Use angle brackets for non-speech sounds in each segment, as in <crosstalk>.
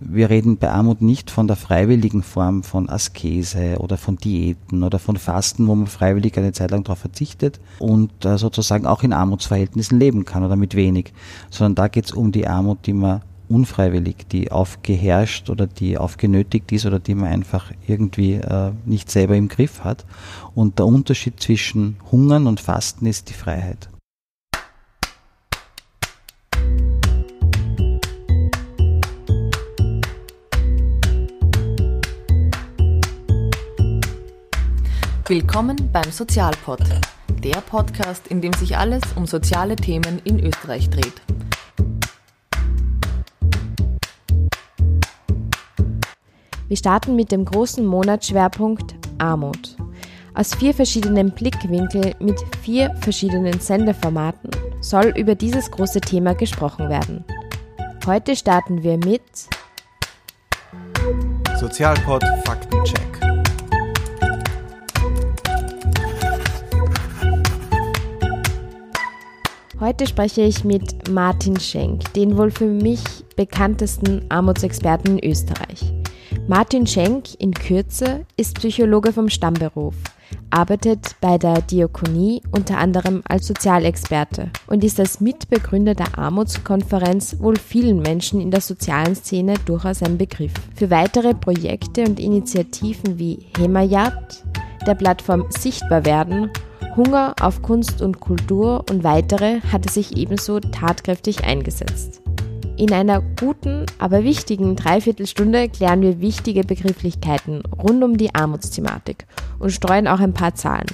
wir reden bei Armut nicht von der freiwilligen Form von Askese oder von Diäten oder von Fasten, wo man freiwillig eine Zeit lang darauf verzichtet und äh, sozusagen auch in Armutsverhältnissen leben kann oder mit wenig, sondern da geht es um die Armut, die man unfreiwillig, die aufgeherrscht oder die aufgenötigt ist oder die man einfach irgendwie äh, nicht selber im Griff hat. Und der Unterschied zwischen Hungern und Fasten ist die Freiheit. Willkommen beim Sozialpod, der Podcast, in dem sich alles um soziale Themen in Österreich dreht. Wir starten mit dem großen Monatsschwerpunkt Armut. Aus vier verschiedenen Blickwinkeln mit vier verschiedenen Sendeformaten soll über dieses große Thema gesprochen werden. Heute starten wir mit Sozialpod Heute spreche ich mit Martin Schenk, den wohl für mich bekanntesten Armutsexperten in Österreich. Martin Schenk in Kürze ist Psychologe vom Stammberuf, arbeitet bei der Diakonie unter anderem als Sozialexperte und ist als Mitbegründer der Armutskonferenz wohl vielen Menschen in der sozialen Szene durchaus ein Begriff. Für weitere Projekte und Initiativen wie Hemayat, der Plattform Sichtbar werden Hunger auf Kunst und Kultur und weitere hat er sich ebenso tatkräftig eingesetzt. In einer guten, aber wichtigen Dreiviertelstunde klären wir wichtige Begrifflichkeiten rund um die Armutsthematik und streuen auch ein paar Zahlen.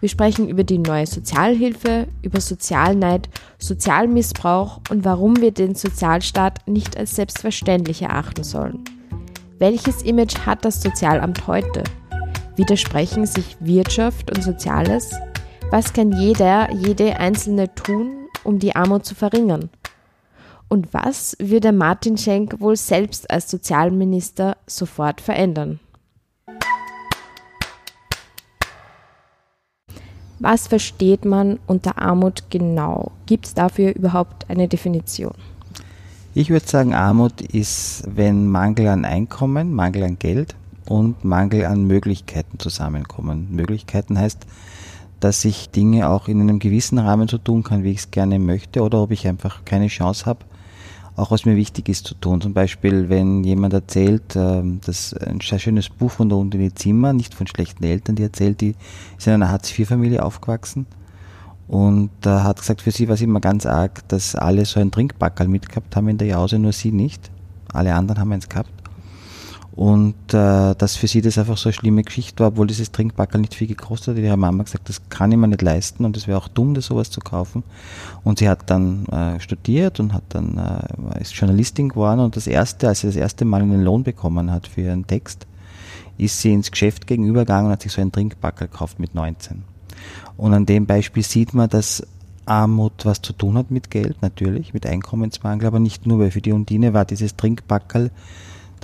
Wir sprechen über die neue Sozialhilfe, über Sozialneid, Sozialmissbrauch und warum wir den Sozialstaat nicht als selbstverständlich erachten sollen. Welches Image hat das Sozialamt heute? Widersprechen sich Wirtschaft und Soziales? Was kann jeder, jede Einzelne tun, um die Armut zu verringern? Und was würde Martin Schenk wohl selbst als Sozialminister sofort verändern? Was versteht man unter Armut genau? Gibt es dafür überhaupt eine Definition? Ich würde sagen, Armut ist, wenn Mangel an Einkommen, Mangel an Geld und Mangel an Möglichkeiten zusammenkommen. Möglichkeiten heißt, dass ich Dinge auch in einem gewissen Rahmen so tun kann, wie ich es gerne möchte, oder ob ich einfach keine Chance habe, auch was mir wichtig ist zu tun. Zum Beispiel, wenn jemand erzählt, ähm, das ein sehr schönes Buch von der Undine Zimmer, nicht von schlechten Eltern, die erzählt, die ist in einer Hartz-IV-Familie aufgewachsen und hat gesagt, für sie war es immer ganz arg, dass alle so ein Trinkbackerl mitgehabt haben in der Jause, nur sie nicht. Alle anderen haben eins gehabt. Und äh, dass für sie das einfach so eine schlimme Geschichte war, obwohl dieses Trinkbackel nicht viel gekostet hat. Ihre Mama gesagt, das kann ich mir nicht leisten und es wäre auch dumm, das sowas zu kaufen. Und sie hat dann äh, studiert und hat dann äh, ist Journalistin geworden und das erste, als sie das erste Mal einen Lohn bekommen hat für ihren Text, ist sie ins Geschäft gegenübergegangen und hat sich so einen Trinkbackel gekauft mit 19. Und an dem Beispiel sieht man, dass Armut was zu tun hat mit Geld, natürlich, mit Einkommensmangel, aber nicht nur, weil für die Undine war dieses Trinkbackel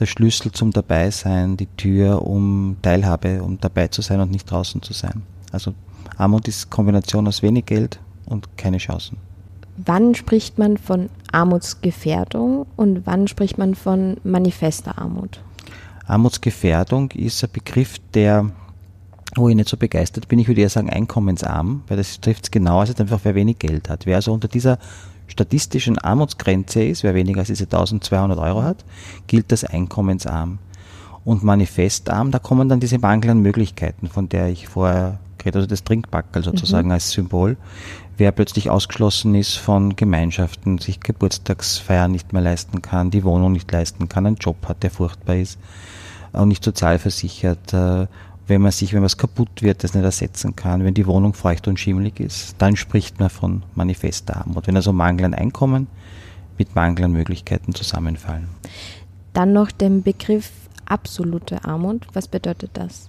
der Schlüssel zum Dabeisein, die Tür, um Teilhabe, um dabei zu sein und nicht draußen zu sein. Also Armut ist Kombination aus wenig Geld und keine Chancen. Wann spricht man von Armutsgefährdung und wann spricht man von manifester Armut? Armutsgefährdung ist ein Begriff, der, wo ich nicht so begeistert bin. Ich würde eher sagen einkommensarm, weil das trifft es genau, also einfach wer wenig Geld hat. Wer also unter dieser statistischen Armutsgrenze ist, wer weniger als diese 1200 Euro hat, gilt als einkommensarm. Und manifestarm, da kommen dann diese Mangel an Möglichkeiten, von der ich vorher geredet also das Trinkbackel sozusagen mhm. als Symbol. Wer plötzlich ausgeschlossen ist von Gemeinschaften, sich Geburtstagsfeiern nicht mehr leisten kann, die Wohnung nicht leisten kann, einen Job hat, der furchtbar ist und nicht sozialversichert, äh, wenn man sich, wenn was kaputt wird, das nicht ersetzen kann, wenn die Wohnung feucht und schimmelig ist, dann spricht man von manifester Armut. Wenn also Mangel an Einkommen mit Mangel an Möglichkeiten zusammenfallen. Dann noch den Begriff absolute Armut. Was bedeutet das?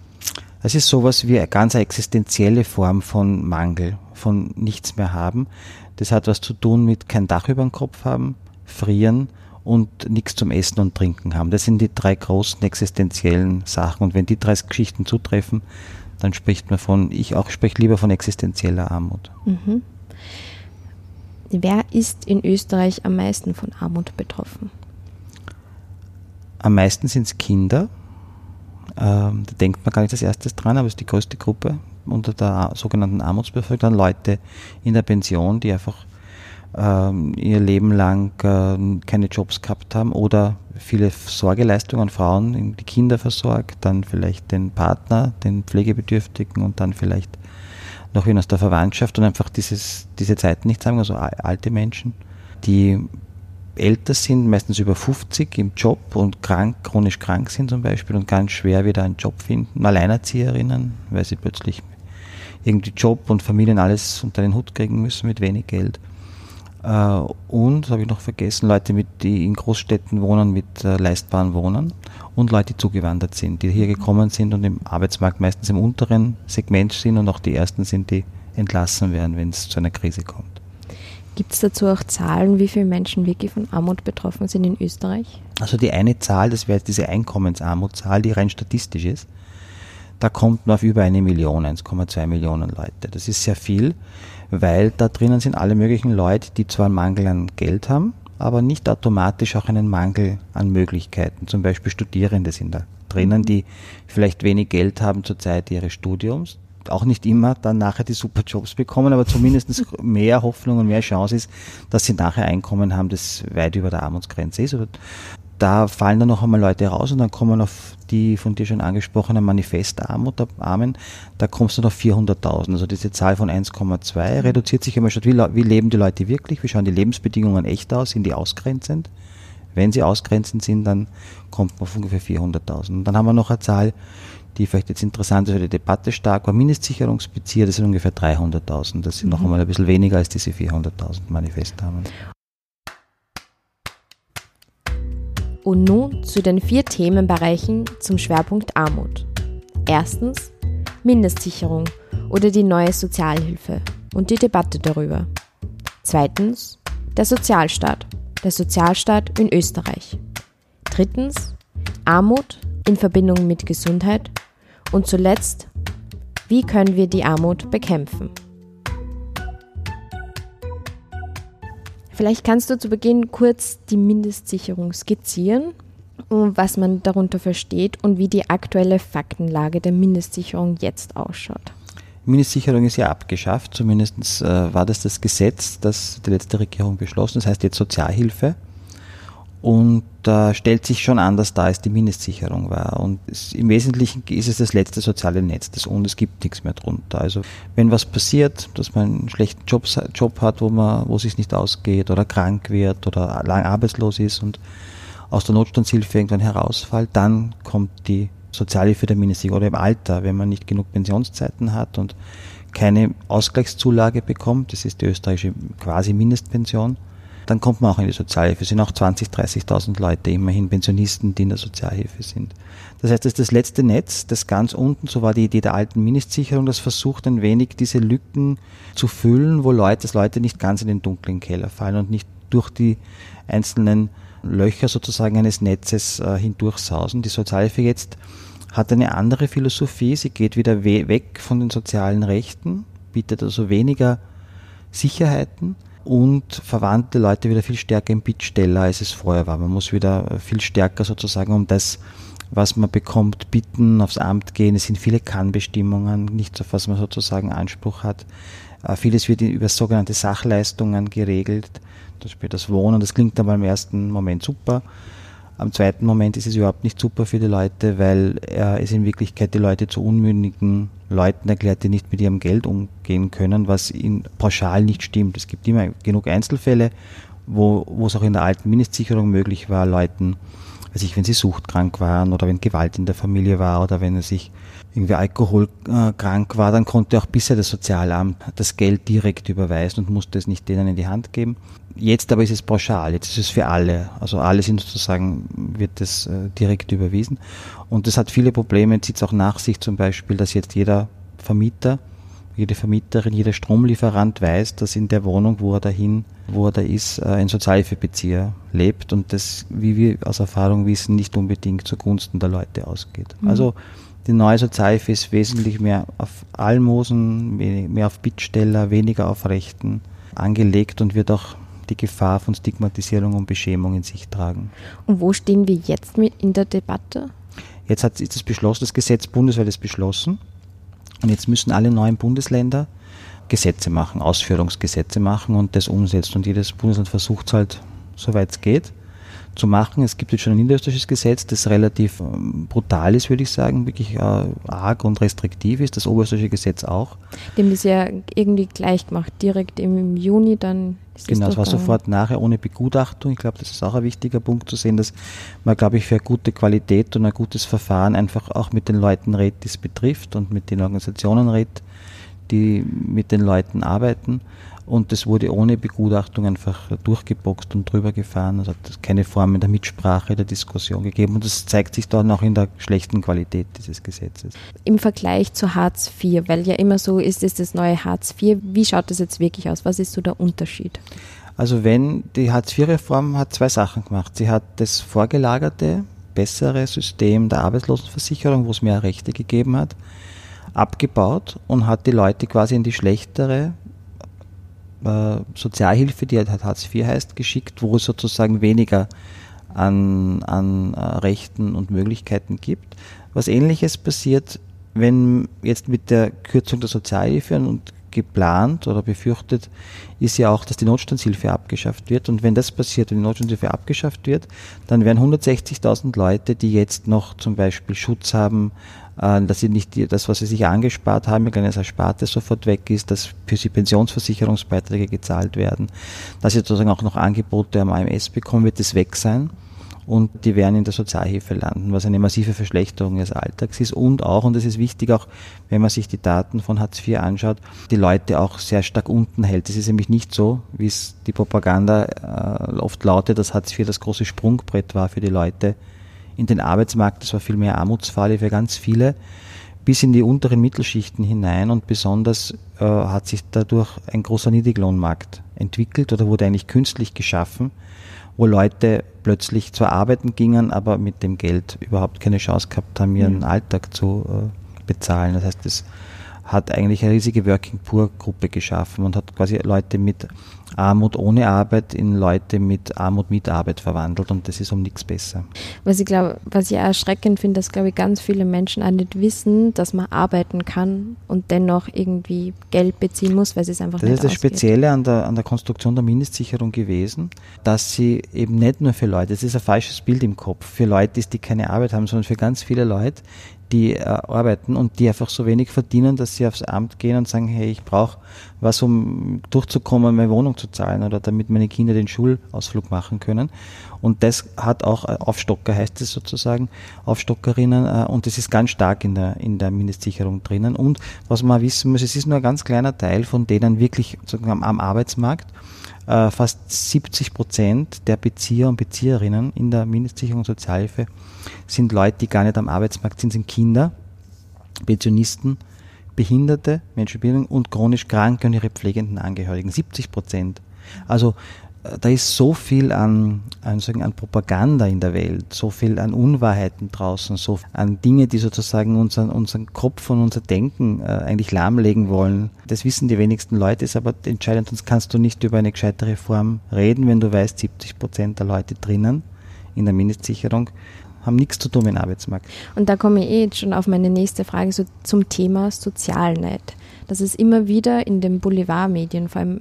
Das ist sowas wie eine ganz existenzielle Form von Mangel, von nichts mehr haben. Das hat was zu tun mit kein Dach über dem Kopf haben, frieren, und nichts zum Essen und Trinken haben. Das sind die drei großen existenziellen Sachen. Und wenn die drei Geschichten zutreffen, dann spricht man von, ich auch spreche lieber von existenzieller Armut. Mhm. Wer ist in Österreich am meisten von Armut betroffen? Am meisten sind es Kinder. Ähm, da denkt man gar nicht als erstes dran, aber es ist die größte Gruppe unter der sogenannten Armutsbevölkerung. Dann Leute in der Pension, die einfach ihr Leben lang äh, keine Jobs gehabt haben oder viele Sorgeleistungen an Frauen, die Kinder versorgt, dann vielleicht den Partner, den Pflegebedürftigen und dann vielleicht noch wen aus der Verwandtschaft und einfach dieses, diese Zeiten nicht sagen, also alte Menschen, die älter sind, meistens über 50 im Job und krank, chronisch krank sind zum Beispiel und ganz schwer wieder einen Job finden, Alleinerzieherinnen, weil sie plötzlich irgendwie Job und Familien alles unter den Hut kriegen müssen mit wenig Geld. Äh, und, habe ich noch vergessen, Leute, mit, die in Großstädten wohnen mit äh, leistbaren Wohnen und Leute, die zugewandert sind, die hier gekommen sind und im Arbeitsmarkt meistens im unteren Segment sind und auch die ersten sind, die entlassen werden, wenn es zu einer Krise kommt. Gibt es dazu auch Zahlen, wie viele Menschen wirklich von Armut betroffen sind in Österreich? Also die eine Zahl, das wäre diese Einkommensarmutszahl, die rein statistisch ist. Da kommt man auf über eine Million, 1,2 Millionen Leute. Das ist sehr viel weil da drinnen sind alle möglichen Leute, die zwar einen Mangel an Geld haben, aber nicht automatisch auch einen Mangel an Möglichkeiten. Zum Beispiel Studierende sind da drinnen, die vielleicht wenig Geld haben zur Zeit ihres Studiums, auch nicht immer dann nachher die super Jobs bekommen, aber zumindest <laughs> mehr Hoffnung und mehr Chance ist, dass sie nachher Einkommen haben, das weit über der Armutsgrenze ist da fallen dann noch einmal Leute raus und dann kommen auf die von dir schon angesprochenen Manifestarmut, Armen, da kommst du auf 400.000. Also diese Zahl von 1,2 reduziert sich immer schon. Wie, wie leben die Leute wirklich? Wie schauen die Lebensbedingungen echt aus? Sind die ausgrenzend? Wenn sie ausgrenzend sind, dann kommt man auf ungefähr 400.000. Und dann haben wir noch eine Zahl, die vielleicht jetzt interessant ist für die Debatte stark war, Mindestsicherungsbezieher, das sind ungefähr 300.000. Das sind mhm. noch einmal ein bisschen weniger als diese 400.000 Manifestarmen. Und nun zu den vier Themenbereichen zum Schwerpunkt Armut. Erstens Mindestsicherung oder die neue Sozialhilfe und die Debatte darüber. Zweitens der Sozialstaat, der Sozialstaat in Österreich. Drittens Armut in Verbindung mit Gesundheit und zuletzt wie können wir die Armut bekämpfen. Vielleicht kannst du zu Beginn kurz die Mindestsicherung skizzieren, was man darunter versteht und wie die aktuelle Faktenlage der Mindestsicherung jetzt ausschaut. Mindestsicherung ist ja abgeschafft, zumindest äh, war das das Gesetz, das die letzte Regierung beschlossen, das heißt jetzt Sozialhilfe. Und da stellt sich schon anders dar, als die Mindestsicherung war. Und es, im Wesentlichen ist es das letzte soziale Netz das, und es gibt nichts mehr drunter. Also wenn was passiert, dass man einen schlechten Job, Job hat, wo man, wo es sich nicht ausgeht oder krank wird oder lang arbeitslos ist und aus der Notstandshilfe irgendwann herausfällt, dann kommt die Sozialhilfe der Mindestsicherung oder im Alter, wenn man nicht genug Pensionszeiten hat und keine Ausgleichszulage bekommt, das ist die österreichische quasi Mindestpension, dann kommt man auch in die Sozialhilfe. Es sind auch 20.000, 30.000 Leute immerhin Pensionisten, die in der Sozialhilfe sind. Das heißt, das ist das letzte Netz, das ganz unten, so war die Idee der alten Mindestsicherung, das versucht ein wenig diese Lücken zu füllen, wo Leute, dass Leute nicht ganz in den dunklen Keller fallen und nicht durch die einzelnen Löcher sozusagen eines Netzes äh, hindurchsausen. Die Sozialhilfe jetzt hat eine andere Philosophie. Sie geht wieder we weg von den sozialen Rechten, bietet also weniger Sicherheiten, und verwandte Leute wieder viel stärker im Bittsteller, als es vorher war. Man muss wieder viel stärker sozusagen um das, was man bekommt, bitten, aufs Amt gehen. Es sind viele Kannbestimmungen, nichts, auf was man sozusagen Anspruch hat. Äh, vieles wird über sogenannte Sachleistungen geregelt, zum Beispiel das Wohnen. Das klingt aber im ersten Moment super. Am zweiten Moment ist es überhaupt nicht super für die Leute, weil äh, es in Wirklichkeit die Leute zu unmündigen Leuten erklärt, die nicht mit ihrem Geld umgehen können, was in pauschal nicht stimmt. Es gibt immer genug Einzelfälle, wo, wo es auch in der alten Mindestsicherung möglich war, Leuten, weiß ich, wenn sie suchtkrank waren oder wenn Gewalt in der Familie war oder wenn er sich irgendwie alkoholkrank war, dann konnte auch bisher das Sozialamt das Geld direkt überweisen und musste es nicht denen in die Hand geben. Jetzt aber ist es pauschal, jetzt ist es für alle. Also alle sind sozusagen, wird das äh, direkt überwiesen. Und das hat viele Probleme, zieht es auch nach sich zum Beispiel, dass jetzt jeder Vermieter, jede Vermieterin, jeder Stromlieferant weiß, dass in der Wohnung, wo er dahin, wo er da ist, äh, ein Sozialhilfebezieher lebt und das, wie wir aus Erfahrung wissen, nicht unbedingt zugunsten der Leute ausgeht. Mhm. Also die neue Sozialhilfe ist wesentlich mehr auf Almosen, mehr auf Bittsteller, weniger auf Rechten angelegt und wird auch die Gefahr von Stigmatisierung und Beschämung in sich tragen. Und wo stehen wir jetzt mit in der Debatte? Jetzt hat, ist das beschlossen, das Gesetz bundesweit ist beschlossen. Und jetzt müssen alle neuen Bundesländer Gesetze machen, Ausführungsgesetze machen und das umsetzen. Und jedes Bundesland versucht es halt, soweit es geht, zu machen. Es gibt jetzt schon ein niederösterreichisches Gesetz, das relativ ähm, brutal ist, würde ich sagen, wirklich äh, arg und restriktiv ist. Das oberösterreichische Gesetz auch. Dem ist ja irgendwie gleich gemacht, direkt im Juni dann. Ist genau, es war sofort nachher ohne Begutachtung. Ich glaube, das ist auch ein wichtiger Punkt zu sehen, dass man, glaube ich, für eine gute Qualität und ein gutes Verfahren einfach auch mit den Leuten redet, die es betrifft und mit den Organisationen redet, die mit den Leuten arbeiten. Und das wurde ohne Begutachtung einfach durchgeboxt und drüber gefahren. Es hat keine Form der Mitsprache, der Diskussion gegeben. Und das zeigt sich dann auch in der schlechten Qualität dieses Gesetzes. Im Vergleich zu Hartz IV, weil ja immer so ist, ist das neue Hartz IV. Wie schaut das jetzt wirklich aus? Was ist so der Unterschied? Also wenn die Hartz IV-Reform hat zwei Sachen gemacht. Sie hat das vorgelagerte, bessere System der Arbeitslosenversicherung, wo es mehr Rechte gegeben hat, abgebaut und hat die Leute quasi in die schlechtere äh, Sozialhilfe, die halt Hartz IV heißt, geschickt, wo es sozusagen weniger an, an äh, Rechten und Möglichkeiten gibt. Was ähnliches passiert, wenn jetzt mit der Kürzung der Sozialhilfe und geplant oder befürchtet ist ja auch, dass die Notstandshilfe abgeschafft wird. Und wenn das passiert, wenn die Notstandshilfe abgeschafft wird, dann werden 160.000 Leute, die jetzt noch zum Beispiel Schutz haben dass sie nicht das, was sie sich angespart haben, ein kleines Ersparte sofort weg ist, dass für sie Pensionsversicherungsbeiträge gezahlt werden, dass sie sozusagen auch noch Angebote am AMS bekommen, wird das weg sein. Und die werden in der Sozialhilfe landen, was eine massive Verschlechterung ihres Alltags ist. Und auch, und das ist wichtig auch, wenn man sich die Daten von Hartz IV anschaut, die Leute auch sehr stark unten hält. Es ist nämlich nicht so, wie es die Propaganda äh, oft lautet, dass Hartz IV das große Sprungbrett war für die Leute, in den Arbeitsmarkt. Das war viel mehr Armutsfalle für ganz viele, bis in die unteren Mittelschichten hinein und besonders äh, hat sich dadurch ein großer Niedriglohnmarkt entwickelt oder wurde eigentlich künstlich geschaffen, wo Leute plötzlich zwar arbeiten gingen, aber mit dem Geld überhaupt keine Chance gehabt haben, ihren mhm. Alltag zu äh, bezahlen. Das heißt, das hat eigentlich eine riesige Working Poor Gruppe geschaffen und hat quasi Leute mit Armut ohne Arbeit in Leute mit Armut mit Arbeit verwandelt und das ist um nichts besser. Was ich glaube, was ich auch erschreckend finde, dass glaube ich ganz viele Menschen auch nicht wissen, dass man arbeiten kann und dennoch irgendwie Geld beziehen muss, weil sie es einfach das nicht Das ist das Spezielle an der, an der Konstruktion der Mindestsicherung gewesen, dass sie eben nicht nur für Leute, das ist ein falsches Bild im Kopf, für Leute ist, die keine Arbeit haben, sondern für ganz viele Leute, die äh, arbeiten und die einfach so wenig verdienen, dass sie aufs Amt gehen und sagen, hey, ich brauche was, um durchzukommen, meine Wohnung zu zahlen oder damit meine Kinder den Schulausflug machen können. Und das hat auch äh, Aufstocker, heißt es sozusagen, Aufstockerinnen äh, und das ist ganz stark in der, in der Mindestsicherung drinnen. Und was man wissen muss, es ist nur ein ganz kleiner Teil von denen wirklich sozusagen am Arbeitsmarkt äh, fast 70 Prozent der Bezieher und Bezieherinnen in der Mindestsicherung und Sozialhilfe sind Leute, die gar nicht am Arbeitsmarkt sind, sind Kinder, Pensionisten, Behinderte, Menschen mit Bildung und chronisch Kranke und ihre pflegenden Angehörigen. 70 Prozent. Also da ist so viel an, an, sagen, an Propaganda in der Welt, so viel an Unwahrheiten draußen, so an Dinge, die sozusagen unseren, unseren Kopf und unser Denken äh, eigentlich lahmlegen wollen. Das wissen die wenigsten Leute, ist aber entscheidend, sonst kannst du nicht über eine gescheite Reform reden, wenn du weißt, 70 Prozent der Leute drinnen in der Mindestsicherung haben nichts zu tun mit dem Arbeitsmarkt. Und da komme ich eh jetzt schon auf meine nächste Frage so zum Thema Sozialnet. Das ist immer wieder in den Boulevardmedien, vor allem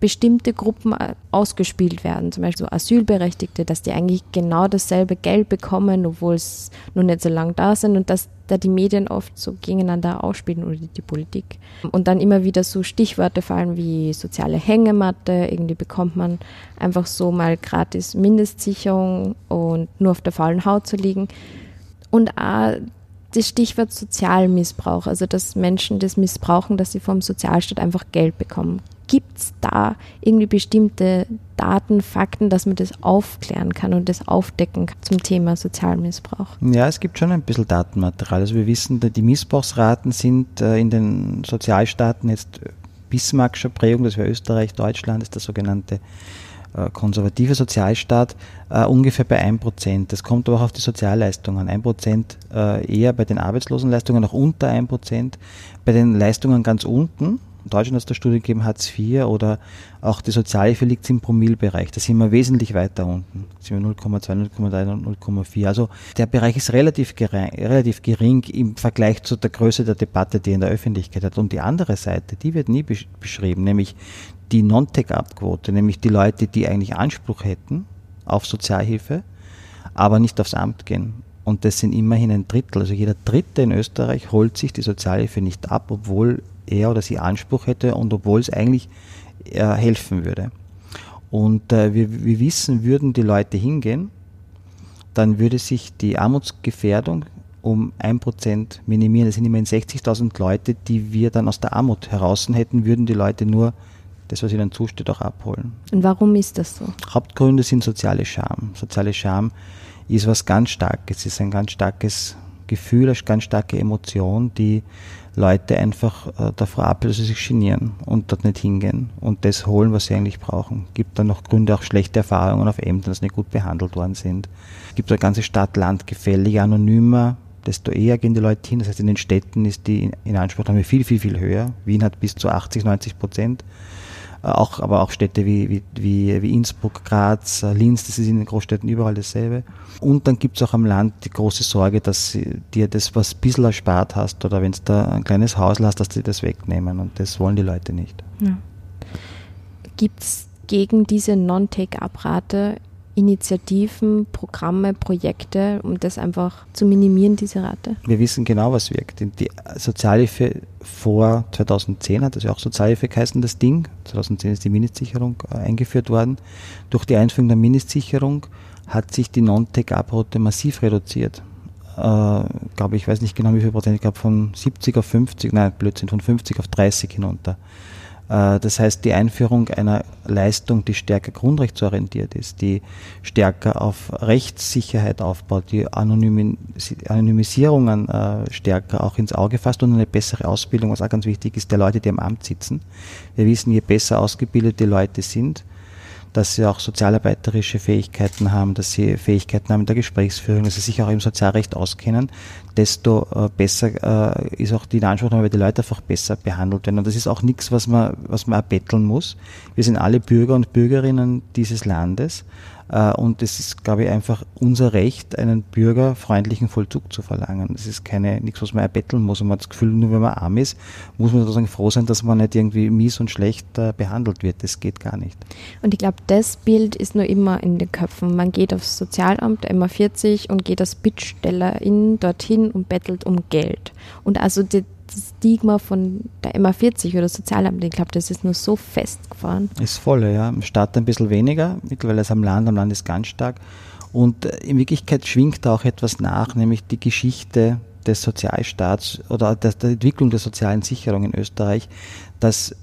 bestimmte Gruppen äh, ausgespielt werden, zum Beispiel so Asylberechtigte, dass die eigentlich genau dasselbe Geld bekommen, obwohl es noch nicht so lange da sind und dass da die Medien oft so gegeneinander ausspielen oder die, die Politik. Und dann immer wieder so Stichworte fallen wie soziale Hängematte, irgendwie bekommt man einfach so mal gratis Mindestsicherung und nur auf der faulen Haut zu liegen. Und auch das Stichwort Sozialmissbrauch, also dass Menschen das missbrauchen, dass sie vom Sozialstaat einfach Geld bekommen. Gibt es da irgendwie bestimmte Daten, Fakten, dass man das aufklären kann und das aufdecken kann zum Thema Sozialmissbrauch? Ja, es gibt schon ein bisschen Datenmaterial. Also wir wissen, die Missbrauchsraten sind äh, in den Sozialstaaten jetzt Bismarckischer Prägung, das wäre Österreich, Deutschland, ist der sogenannte äh, konservative Sozialstaat, äh, ungefähr bei 1%. Das kommt aber auch auf die Sozialleistungen an. 1% äh, eher bei den Arbeitslosenleistungen, auch unter 1%. Bei den Leistungen ganz unten, in Deutschland es da Studie gegeben, Hartz IV oder auch die Sozialhilfe liegt im Promillbereich. Da sind wir wesentlich weiter unten. Da sind wir 0,2, 0,3, 0,4. Also der Bereich ist relativ gering, relativ gering im Vergleich zu der Größe der Debatte, die in der Öffentlichkeit hat. Und die andere Seite, die wird nie beschrieben, nämlich die Non-Take-Up-Quote, nämlich die Leute, die eigentlich Anspruch hätten auf Sozialhilfe, aber nicht aufs Amt gehen. Und das sind immerhin ein Drittel. Also jeder Dritte in Österreich holt sich die Sozialhilfe nicht ab, obwohl er oder sie Anspruch hätte und obwohl es eigentlich äh, helfen würde. Und äh, wir, wir wissen, würden die Leute hingehen, dann würde sich die Armutsgefährdung um ein Prozent minimieren. Das sind immerhin 60.000 Leute, die wir dann aus der Armut heraus hätten, würden die Leute nur das, was ihnen zusteht, auch abholen. Und warum ist das so? Hauptgründe sind soziale Scham. Soziale Scham ist was ganz Starkes, ist ein ganz starkes Gefühl, eine ganz starke Emotion, die Leute einfach äh, davor abhält, dass sie sich genieren und dort nicht hingehen und das holen, was sie eigentlich brauchen. Gibt dann noch Gründe, auch schlechte Erfahrungen auf Ämtern, dass nicht gut behandelt worden sind. Gibt eine ganze Stadt-Land-Gefälle, je anonymer, desto eher gehen die Leute hin. Das heißt, in den Städten ist die Inanspruchnahme viel, viel, viel höher. Wien hat bis zu 80, 90 Prozent. Äh, auch, aber auch Städte wie, wie, wie, Innsbruck, Graz, äh, Linz, das ist in den Großstädten überall dasselbe. Und dann gibt es auch am Land die große Sorge, dass dir das, was ein bisschen erspart hast oder wenn du da ein kleines Haus hast, dass die das wegnehmen und das wollen die Leute nicht. Ja. Gibt es gegen diese Non-Take-Up-Rate Initiativen, Programme, Projekte, um das einfach zu minimieren, diese Rate? Wir wissen genau, was wirkt. Die Sozialhilfe vor 2010 hat das ja auch Sozialhilfe geheißen, das Ding. 2010 ist die Mindestsicherung äh, eingeführt worden. Durch die Einführung der Mindestsicherung hat sich die Non-Take-Up-Rate massiv reduziert. Äh, glaube ich, weiß nicht genau wie viel Prozent, ich glaube von 70 auf 50, nein, Blödsinn, von 50 auf 30 hinunter. Äh, das heißt, die Einführung einer Leistung, die stärker grundrechtsorientiert ist, die stärker auf Rechtssicherheit aufbaut, die Anonymisierungen äh, stärker auch ins Auge fasst und eine bessere Ausbildung, was auch ganz wichtig ist, der Leute, die am Amt sitzen. Wir wissen, je besser ausgebildete Leute sind, dass sie auch sozialarbeiterische Fähigkeiten haben, dass sie Fähigkeiten haben in der Gesprächsführung, dass sie sich auch im Sozialrecht auskennen, desto äh, besser äh, ist auch die Anspruchnahme, weil die Leute einfach besser behandelt werden. Und das ist auch nichts, was man, was man erbetteln muss. Wir sind alle Bürger und Bürgerinnen dieses Landes. Äh, und es ist, glaube ich, einfach unser Recht, einen bürgerfreundlichen Vollzug zu verlangen. Das ist keine, nichts, was man erbetteln muss. Und man hat das Gefühl, nur wenn man arm ist, muss man sozusagen froh sein, dass man nicht irgendwie mies und schlecht äh, behandelt wird. Das geht gar nicht. Und ich glaube, das Bild ist nur immer in den Köpfen. Man geht aufs Sozialamt, immer 40 und geht als Bittstellerin dorthin und bettelt um Geld. Und also die, das Stigma von der MA40 oder Sozialamt, ich glaube, das ist nur so festgefahren. Ist voll, ja. Im Stadt ein bisschen weniger, mittlerweile ist am Land, am Land ist ganz stark. Und äh, in Wirklichkeit schwingt da auch etwas nach, nämlich die Geschichte des Sozialstaats oder der, der Entwicklung der sozialen Sicherung in Österreich, dass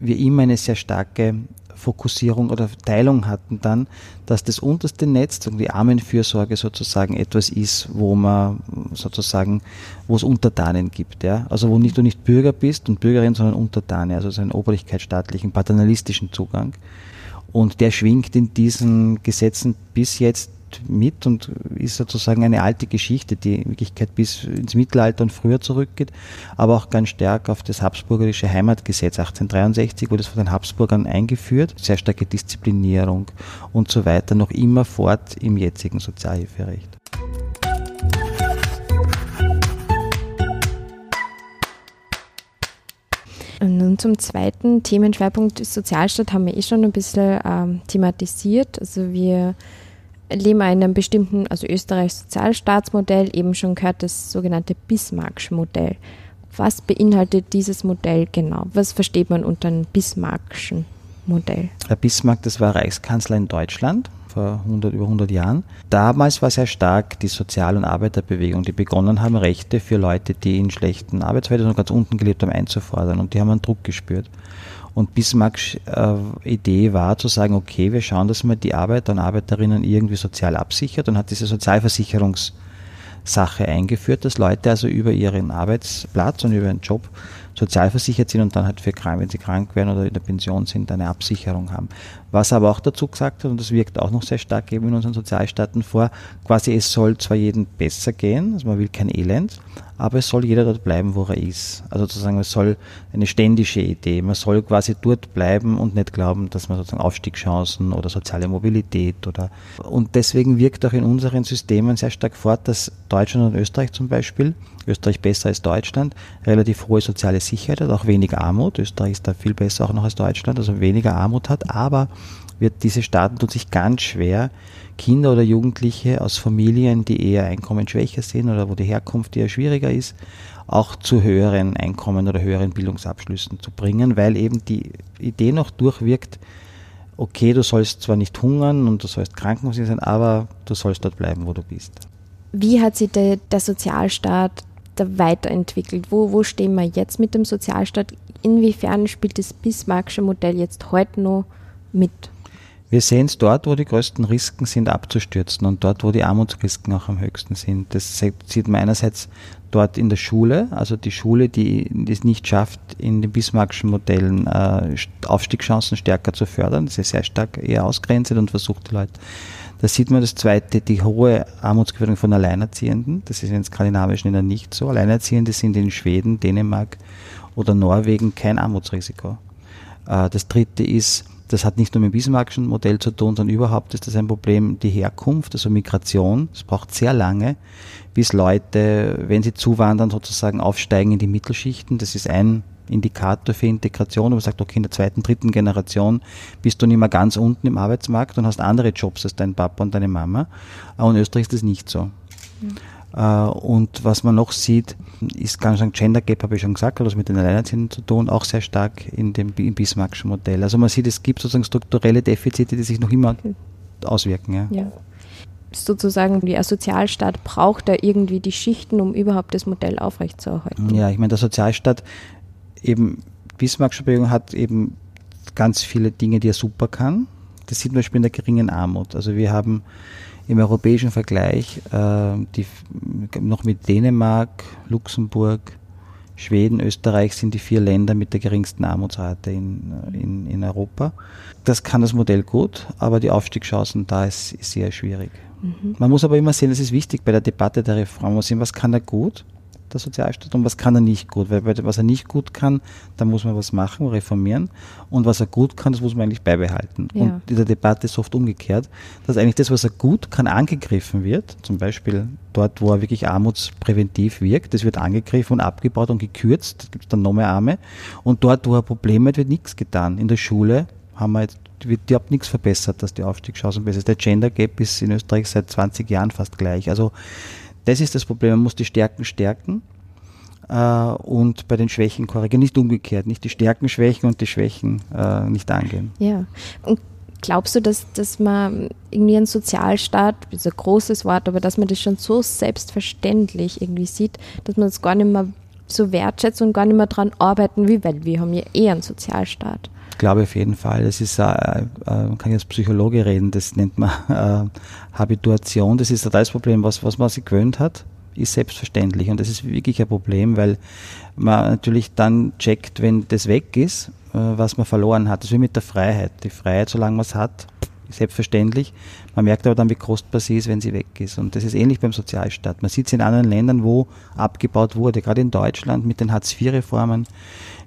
wir immer eine sehr starke Fokussierung oder Teilung hatten dann, dass das unterste Netz, die Armenfürsorge sozusagen etwas ist, wo man sozusagen, wo es Untertanen gibt, ja. Also wo nicht du nicht Bürger bist und Bürgerin, sondern Untertane, also so einen obrigkeitsstaatlichen, paternalistischen Zugang. Und der schwingt in diesen Gesetzen bis jetzt mit und ist sozusagen eine alte Geschichte, die in Wirklichkeit bis ins Mittelalter und früher zurückgeht, aber auch ganz stark auf das habsburgerische Heimatgesetz 1863 wurde es von den Habsburgern eingeführt, sehr starke Disziplinierung und so weiter, noch immer fort im jetzigen Sozialhilferecht. Nun zum zweiten Themenschwerpunkt Sozialstaat haben wir eh schon ein bisschen ähm, thematisiert. Also wir leben wir in einem bestimmten, also Österreichs Sozialstaatsmodell, eben schon gehört das sogenannte Bismarcksch Modell. Was beinhaltet dieses Modell genau? Was versteht man unter einem Bismarckschen Modell? Herr Bismarck, das war Reichskanzler in Deutschland vor 100, über 100 Jahren. Damals war sehr stark die Sozial- und Arbeiterbewegung, die begonnen haben, Rechte für Leute, die in schlechten Arbeitsverhältnissen ganz unten gelebt haben, einzufordern. Und die haben einen Druck gespürt. Und Bismarcks äh, Idee war zu sagen, okay, wir schauen, dass man die Arbeiter und Arbeiterinnen irgendwie sozial absichert und hat diese Sozialversicherungssache eingeführt, dass Leute also über ihren Arbeitsplatz und über ihren Job sozialversichert sind und dann halt für krank, wenn sie krank werden oder in der Pension sind, eine Absicherung haben. Was er aber auch dazu gesagt hat, und das wirkt auch noch sehr stark eben in unseren Sozialstaaten vor, quasi es soll zwar jedem besser gehen, also man will kein Elend, aber es soll jeder dort bleiben, wo er ist. Also sozusagen, es soll eine ständische Idee. Man soll quasi dort bleiben und nicht glauben, dass man sozusagen Aufstiegschancen oder soziale Mobilität oder und deswegen wirkt auch in unseren Systemen sehr stark fort, dass Deutschland und Österreich zum Beispiel, Österreich besser als Deutschland, relativ hohe soziale Sicherheit hat, auch weniger Armut. Österreich ist da viel besser auch noch als Deutschland, also weniger Armut hat, aber wird diese Staaten tun sich ganz schwer, Kinder oder Jugendliche aus Familien, die eher einkommensschwächer sind oder wo die Herkunft eher schwieriger ist, auch zu höheren Einkommen oder höheren Bildungsabschlüssen zu bringen, weil eben die Idee noch durchwirkt, okay, du sollst zwar nicht hungern und du sollst krankenhausig sein, aber du sollst dort bleiben, wo du bist. Wie hat sich der, der Sozialstaat da weiterentwickelt? Wo, wo stehen wir jetzt mit dem Sozialstaat? Inwiefern spielt das Bismarckische Modell jetzt heute noch mit? Wir sehen es dort, wo die größten Risiken sind, abzustürzen und dort, wo die Armutsrisiken auch am höchsten sind. Das sieht man einerseits dort in der Schule, also die Schule, die es nicht schafft, in den bismarckischen Modellen äh, Aufstiegschancen stärker zu fördern. Das ist sehr stark eher ausgrenzt und versucht die Leute. Da sieht man das zweite, die hohe Armutsgefährdung von Alleinerziehenden. Das ist in skandinavischen Ländern nicht so. Alleinerziehende sind in Schweden, Dänemark oder Norwegen kein Armutsrisiko. Äh, das dritte ist, das hat nicht nur mit dem Bismarckschen Modell zu tun, sondern überhaupt ist das ein Problem, die Herkunft, also Migration. Es braucht sehr lange, bis Leute, wenn sie zuwandern, sozusagen aufsteigen in die Mittelschichten. Das ist ein Indikator für Integration, wo man sagt, okay, in der zweiten, dritten Generation bist du nicht mehr ganz unten im Arbeitsmarkt und hast andere Jobs als dein Papa und deine Mama. Aber in Österreich ist das nicht so. Mhm. Äh, und was man noch sieht, ist ganz ein Gender Gap, habe ich schon gesagt, hat was mit den Alleinerziehenden zu tun, auch sehr stark in dem im Bismarckschen Modell. Also man sieht, es gibt sozusagen strukturelle Defizite, die sich noch immer auswirken. Ja. ja. Sozusagen, der Sozialstaat braucht da irgendwie die Schichten, um überhaupt das Modell aufrechtzuerhalten. Ja, ich meine, der Sozialstaat eben, Bismarckische Bewegung hat eben ganz viele Dinge, die er super kann. Das sieht man zum Beispiel in der geringen Armut. Also wir haben im europäischen Vergleich äh, die, noch mit Dänemark, Luxemburg, Schweden, Österreich sind die vier Länder mit der geringsten Armutsrate in, in, in Europa. Das kann das Modell gut, aber die Aufstiegschancen da ist, ist sehr schwierig. Mhm. Man muss aber immer sehen, es ist wichtig bei der Debatte der Reform, man muss sehen, was kann er gut der Sozialstaat und was kann er nicht gut. Weil was er nicht gut kann, da muss man was machen, reformieren. Und was er gut kann, das muss man eigentlich beibehalten. Ja. Und in der Debatte ist oft umgekehrt, dass eigentlich das, was er gut kann, angegriffen wird. Zum Beispiel dort, wo er wirklich armutspräventiv wirkt, das wird angegriffen und abgebaut und gekürzt. Da gibt es dann noch mehr Arme. Und dort, wo er Probleme hat, wird nichts getan. In der Schule haben wir jetzt wird überhaupt nichts verbessert, dass die Aufstiegschancen besser ist. Der Gender Gap ist in Österreich seit 20 Jahren fast gleich. Also das ist das Problem. Man muss die Stärken stärken äh, und bei den Schwächen korrigieren. Nicht umgekehrt, nicht die Stärken schwächen und die Schwächen äh, nicht angehen. Ja. Und glaubst du, dass, dass man irgendwie einen Sozialstaat, das ist ein großes Wort, aber dass man das schon so selbstverständlich irgendwie sieht, dass man das gar nicht mehr so wertschätzt und gar nicht mehr daran arbeiten will, weil wir haben ja eher einen Sozialstaat. Ich glaube auf jeden Fall. Das ist, äh, äh, kann ich als Psychologe reden, das nennt man <laughs> äh, Habituation. Das ist das Problem, was, was man sich gewöhnt hat, ist selbstverständlich. Und das ist wirklich ein Problem, weil man natürlich dann checkt, wenn das weg ist, äh, was man verloren hat. Das ist wie mit der Freiheit. Die Freiheit, solange man es hat, selbstverständlich. Man merkt aber dann, wie kostbar sie ist, wenn sie weg ist. Und das ist ähnlich beim Sozialstaat. Man sieht es in anderen Ländern, wo abgebaut wurde. Gerade in Deutschland mit den Hartz-IV-Reformen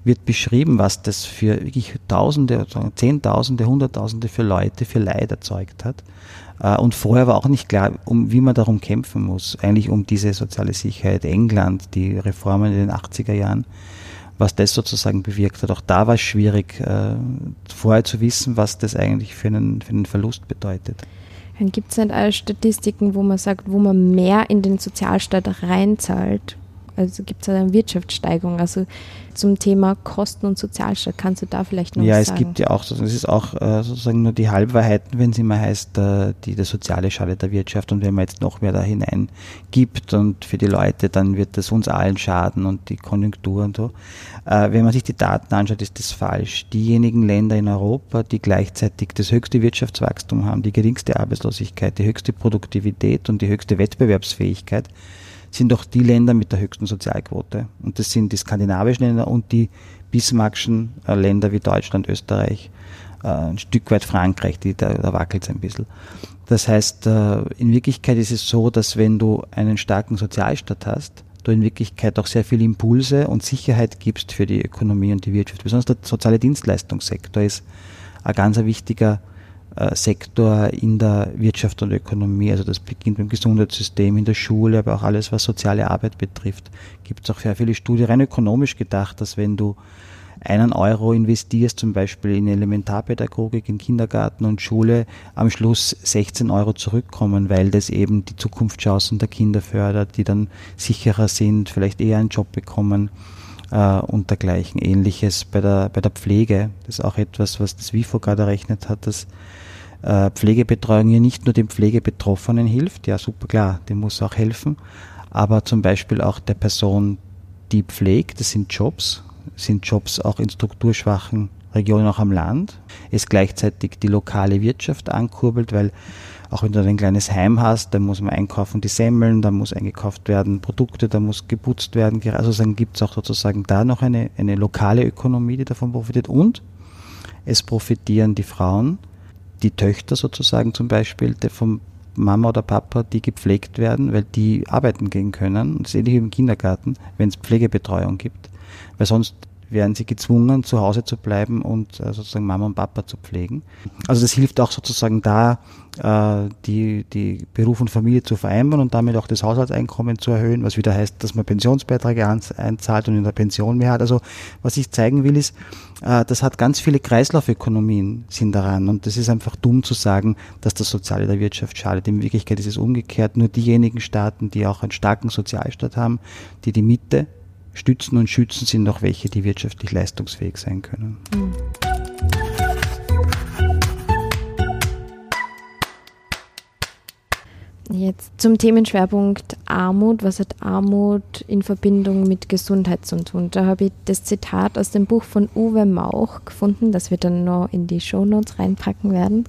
wird beschrieben, was das für wirklich Tausende, Zehntausende, Hunderttausende für Leute für Leid erzeugt hat. Äh, und vorher war auch nicht klar, um, wie man darum kämpfen muss, eigentlich um diese soziale Sicherheit. England, die Reformen in den 80er Jahren, was das sozusagen bewirkt hat. Auch da war es schwierig, äh, vorher zu wissen, was das eigentlich für einen, für einen Verlust bedeutet. Gibt es nicht alle Statistiken, wo man sagt, wo man mehr in den Sozialstaat reinzahlt? Also gibt es eine Wirtschaftssteigerung? Also zum Thema Kosten und Sozialstaat. Kannst du da vielleicht noch ja, was sagen? Ja, es gibt ja auch, das ist auch äh, sozusagen nur die Halbwahrheiten, wenn es immer heißt, äh, die, der soziale schadet der Wirtschaft und wenn man jetzt noch mehr da hinein gibt und für die Leute, dann wird das uns allen schaden und die Konjunktur und so. Äh, wenn man sich die Daten anschaut, ist das falsch. Diejenigen Länder in Europa, die gleichzeitig das höchste Wirtschaftswachstum haben, die geringste Arbeitslosigkeit, die höchste Produktivität und die höchste Wettbewerbsfähigkeit, sind doch die Länder mit der höchsten Sozialquote. Und das sind die skandinavischen Länder und die bismarckschen äh, Länder wie Deutschland, Österreich, äh, ein Stück weit Frankreich, die, da, da wackelt es ein bisschen. Das heißt, äh, in Wirklichkeit ist es so, dass wenn du einen starken Sozialstaat hast, du in Wirklichkeit auch sehr viele Impulse und Sicherheit gibst für die Ökonomie und die Wirtschaft. Besonders der soziale Dienstleistungssektor ist ein ganz wichtiger Sektor in der Wirtschaft und Ökonomie. Also das beginnt beim Gesundheitssystem, in der Schule, aber auch alles, was soziale Arbeit betrifft. Gibt es auch sehr viele Studien, rein ökonomisch gedacht, dass wenn du einen Euro investierst, zum Beispiel in Elementarpädagogik, in Kindergarten und Schule, am Schluss 16 Euro zurückkommen, weil das eben die Zukunftschancen der Kinder fördert, die dann sicherer sind, vielleicht eher einen Job bekommen äh, und dergleichen. Ähnliches bei der, bei der Pflege. Das ist auch etwas, was das WIFO gerade errechnet hat, dass äh, Pflegebetreuung hier nicht nur dem Pflegebetroffenen hilft, ja super klar, dem muss auch helfen, aber zum Beispiel auch der Person, die pflegt, das sind Jobs, sind Jobs auch in strukturschwachen Regionen auch am Land, es gleichzeitig die lokale Wirtschaft ankurbelt, weil auch wenn du ein kleines Heim hast, dann muss man einkaufen die Semmeln, da muss eingekauft werden Produkte, da muss geputzt werden. Also dann gibt es auch sozusagen da noch eine, eine lokale Ökonomie, die davon profitiert. Und es profitieren die Frauen, die Töchter sozusagen zum Beispiel vom Mama oder Papa, die gepflegt werden, weil die arbeiten gehen können. Das ist ähnlich wie im Kindergarten, wenn es Pflegebetreuung gibt. Weil sonst werden sie gezwungen, zu Hause zu bleiben und äh, sozusagen Mama und Papa zu pflegen. Also das hilft auch sozusagen da, die, die Beruf und Familie zu vereinbaren und damit auch das Haushaltseinkommen zu erhöhen, was wieder heißt, dass man Pensionsbeiträge einzahlt und in der Pension mehr hat. Also was ich zeigen will, ist, äh, das hat ganz viele Kreislaufökonomien sind daran und das ist einfach dumm zu sagen, dass das Soziale der Wirtschaft schadet. In Wirklichkeit ist es umgekehrt. Nur diejenigen Staaten, die auch einen starken Sozialstaat haben, die die Mitte stützen und schützen, sind auch welche, die wirtschaftlich leistungsfähig sein können. Mhm. Jetzt zum Themenschwerpunkt Armut. Was hat Armut in Verbindung mit Gesundheit zu tun? Da habe ich das Zitat aus dem Buch von Uwe Mauch gefunden, das wir dann noch in die Shownotes reinpacken werden.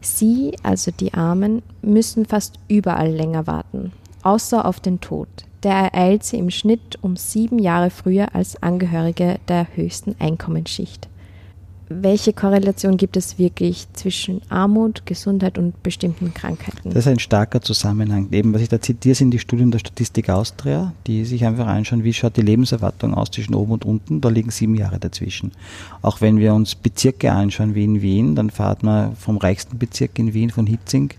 Sie, also die Armen, müssen fast überall länger warten, außer auf den Tod der ereilt sie im Schnitt um sieben Jahre früher als Angehörige der höchsten Einkommensschicht. Welche Korrelation gibt es wirklich zwischen Armut, Gesundheit und bestimmten Krankheiten? Das ist ein starker Zusammenhang. Eben, was ich da zitiere, sind die Studien der Statistik Austria, die sich einfach anschauen, wie schaut die Lebenserwartung aus zwischen oben und unten. Da liegen sieben Jahre dazwischen. Auch wenn wir uns Bezirke anschauen, wie in Wien, dann fahrt man vom reichsten Bezirk in Wien, von Hitzing,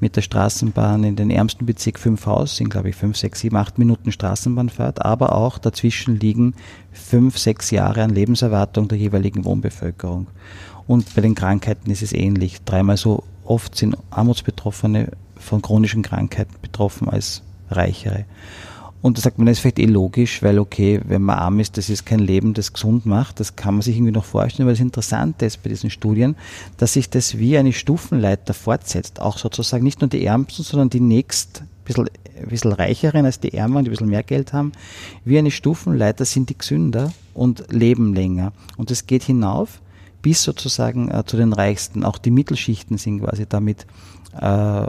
mit der Straßenbahn in den ärmsten Bezirk fünf Haus, sind glaube ich fünf, sechs, sieben, acht Minuten Straßenbahnfahrt, aber auch dazwischen liegen fünf, sechs Jahre an Lebenserwartung der jeweiligen Wohnbevölkerung. Und bei den Krankheiten ist es ähnlich. Dreimal so oft sind Armutsbetroffene von chronischen Krankheiten betroffen als Reichere. Und da sagt man, das ist vielleicht eh logisch, weil okay, wenn man arm ist, das ist kein Leben, das gesund macht. Das kann man sich irgendwie noch vorstellen. Aber das Interessante ist bei diesen Studien, dass sich das wie eine Stufenleiter fortsetzt. Auch sozusagen nicht nur die Ärmsten, sondern die nächst ein bisschen, ein bisschen reicheren als die Ärmeren, die ein bisschen mehr Geld haben. Wie eine Stufenleiter sind die gesünder und leben länger. Und es geht hinauf bis sozusagen äh, zu den Reichsten. Auch die Mittelschichten sind quasi damit äh,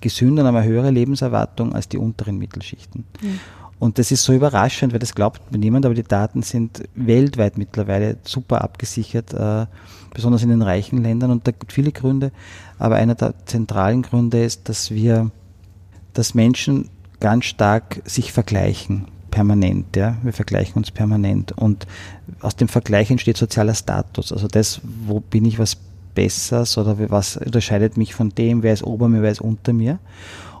gesünder und haben eine höhere Lebenserwartung als die unteren Mittelschichten. Mhm. Und das ist so überraschend, weil das glaubt mir niemand, aber die Daten sind weltweit mittlerweile super abgesichert, äh, besonders in den reichen Ländern. Und da gibt viele Gründe, aber einer der zentralen Gründe ist, dass wir, dass Menschen ganz stark sich vergleichen, permanent. Ja? Wir vergleichen uns permanent. Und aus dem Vergleich entsteht sozialer Status. Also das, wo bin ich was Bessers oder was unterscheidet mich von dem, wer ist ober mir, wer ist unter mir.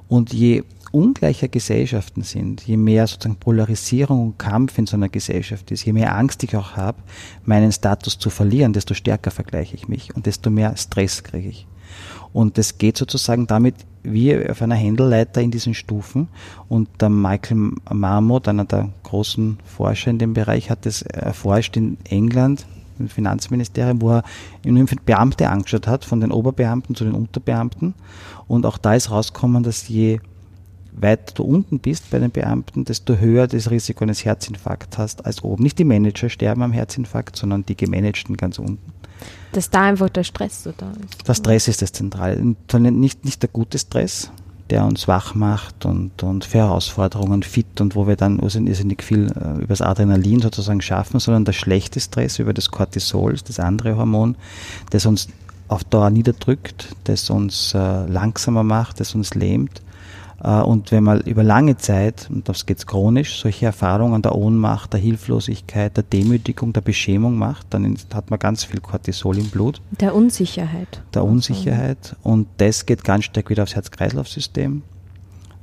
Und je ungleicher Gesellschaften sind, je mehr sozusagen Polarisierung und Kampf in so einer Gesellschaft ist, je mehr Angst ich auch habe, meinen Status zu verlieren, desto stärker vergleiche ich mich und desto mehr Stress kriege ich. Und das geht sozusagen damit wie auf einer Händelleiter in diesen Stufen. Und der Michael Marmot, einer der großen Forscher in dem Bereich, hat es erforscht in England, im Finanzministerium, wo er nur Beamte angeschaut hat, von den Oberbeamten zu den Unterbeamten. Und auch da ist rausgekommen, dass je weiter du unten bist bei den Beamten, desto höher das Risiko eines Herzinfarkts hast als oben. Nicht die Manager sterben am Herzinfarkt, sondern die Gemanagten ganz unten. Dass da einfach der Stress so da ist. Der Stress ist das Zentrale. Nicht, nicht der gute Stress, der uns wach macht und, und für Herausforderungen fit und wo wir dann irrsinnig viel äh, über das Adrenalin sozusagen schaffen, sondern der schlechte Stress über das Cortisol, das andere Hormon, das uns auf Dauer niederdrückt, das uns äh, langsamer macht, das uns lähmt. Äh, und wenn man über lange Zeit, und das geht chronisch, solche Erfahrungen der Ohnmacht, der Hilflosigkeit, der Demütigung, der Beschämung macht, dann hat man ganz viel Cortisol im Blut. Der Unsicherheit. Der Unsicherheit. Und das geht ganz stark wieder aufs Herz-Kreislauf-System.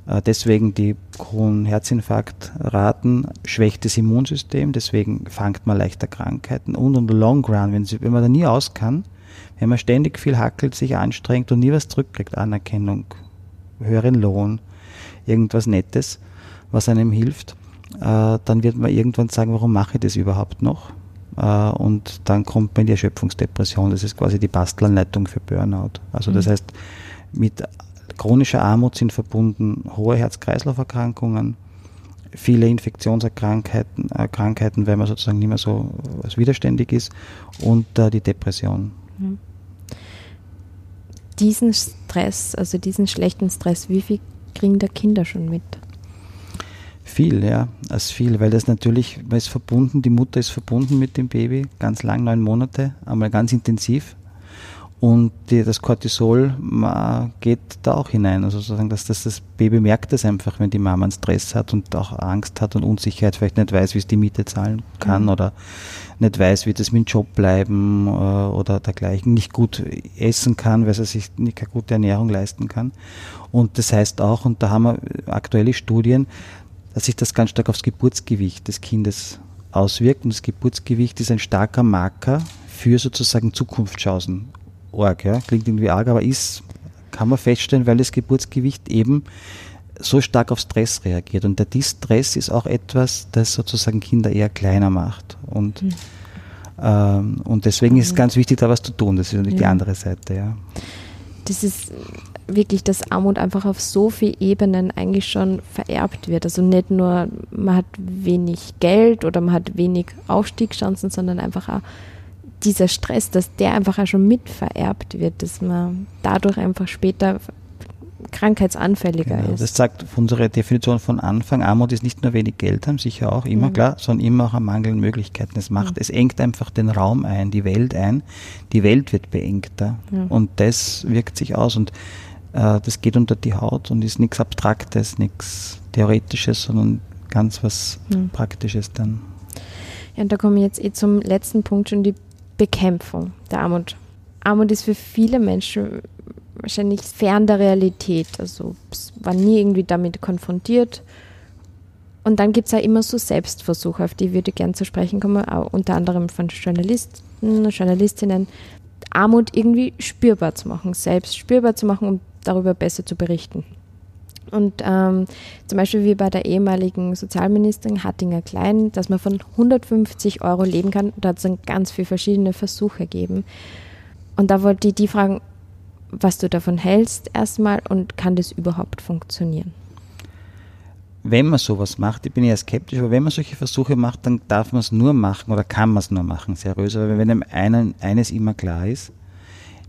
Äh, deswegen die hohen Herzinfarktraten schwächt das Immunsystem, deswegen fangt man leichter Krankheiten. Und in the long run, wenn man da nie aus kann, wenn man ständig viel hackelt, sich anstrengt und nie was zurückkriegt, Anerkennung, höheren Lohn, irgendwas Nettes, was einem hilft, äh, dann wird man irgendwann sagen, warum mache ich das überhaupt noch? Äh, und dann kommt man in die Erschöpfungsdepression. Das ist quasi die Bastelanleitung für Burnout. Also das mhm. heißt, mit chronischer Armut sind verbunden hohe Herz-Kreislauf-Erkrankungen, viele Infektionskrankheiten, äh, Krankheiten, weil man sozusagen nicht mehr so widerständig ist und äh, die Depression. Mhm diesen Stress, also diesen schlechten Stress, wie viel kriegen da Kinder schon mit? Viel, ja, als viel, weil das natürlich, man ist verbunden, die Mutter ist verbunden mit dem Baby, ganz lang, neun Monate, einmal ganz intensiv. Und die, das Cortisol geht da auch hinein. Also sozusagen, dass das, das Baby merkt es einfach, wenn die Mama einen Stress hat und auch Angst hat und Unsicherheit, vielleicht nicht weiß, wie es die Miete zahlen kann mhm. oder nicht weiß, wie das mit dem Job bleiben äh, oder dergleichen, nicht gut essen kann, weil er sich nicht eine gute Ernährung leisten kann. Und das heißt auch, und da haben wir aktuelle Studien, dass sich das ganz stark aufs Geburtsgewicht des Kindes auswirkt. Und das Geburtsgewicht ist ein starker Marker für sozusagen Zukunftschancen arg, ja. Klingt irgendwie arg, aber ist, kann man feststellen, weil das Geburtsgewicht eben so stark auf Stress reagiert. Und der Distress ist auch etwas, das sozusagen Kinder eher kleiner macht. Und, mhm. ähm, und deswegen ist es ganz wichtig, da was zu tun. Das ist natürlich ja. die andere Seite, ja. Das ist wirklich, dass Armut einfach auf so vielen Ebenen eigentlich schon vererbt wird. Also nicht nur, man hat wenig Geld oder man hat wenig Aufstiegschancen, sondern einfach auch dieser Stress, dass der einfach auch schon mitvererbt wird, dass man dadurch einfach später krankheitsanfälliger genau, ist. Das sagt unsere Definition von Anfang. Armut ist nicht nur wenig Geld haben, sicher auch, immer mhm. klar, sondern immer auch ein Mangel an Möglichkeiten. Es macht, mhm. es engt einfach den Raum ein, die Welt ein. Die Welt wird beengter mhm. und das wirkt sich aus und äh, das geht unter die Haut und ist nichts Abstraktes, nichts Theoretisches, sondern ganz was. Praktisches dann. Ja, und da komme ich jetzt eh zum letzten Punkt schon, die Bekämpfung der Armut. Armut ist für viele Menschen wahrscheinlich fern der Realität. Also war nie irgendwie damit konfrontiert. Und dann gibt es ja immer so Selbstversuche, auf die würde ich gerne zu sprechen kommen, unter anderem von Journalisten, Journalistinnen, Armut irgendwie spürbar zu machen, selbst spürbar zu machen, um darüber besser zu berichten. Und ähm, zum Beispiel wie bei der ehemaligen Sozialministerin Hattinger Klein, dass man von 150 Euro leben kann. Da hat es dann ganz viele verschiedene Versuche gegeben. Und da wollte ich die fragen, was du davon hältst erstmal und kann das überhaupt funktionieren? Wenn man sowas macht, ich bin ja skeptisch, aber wenn man solche Versuche macht, dann darf man es nur machen oder kann man es nur machen, seriös. Aber wenn einem einen, eines immer klar ist,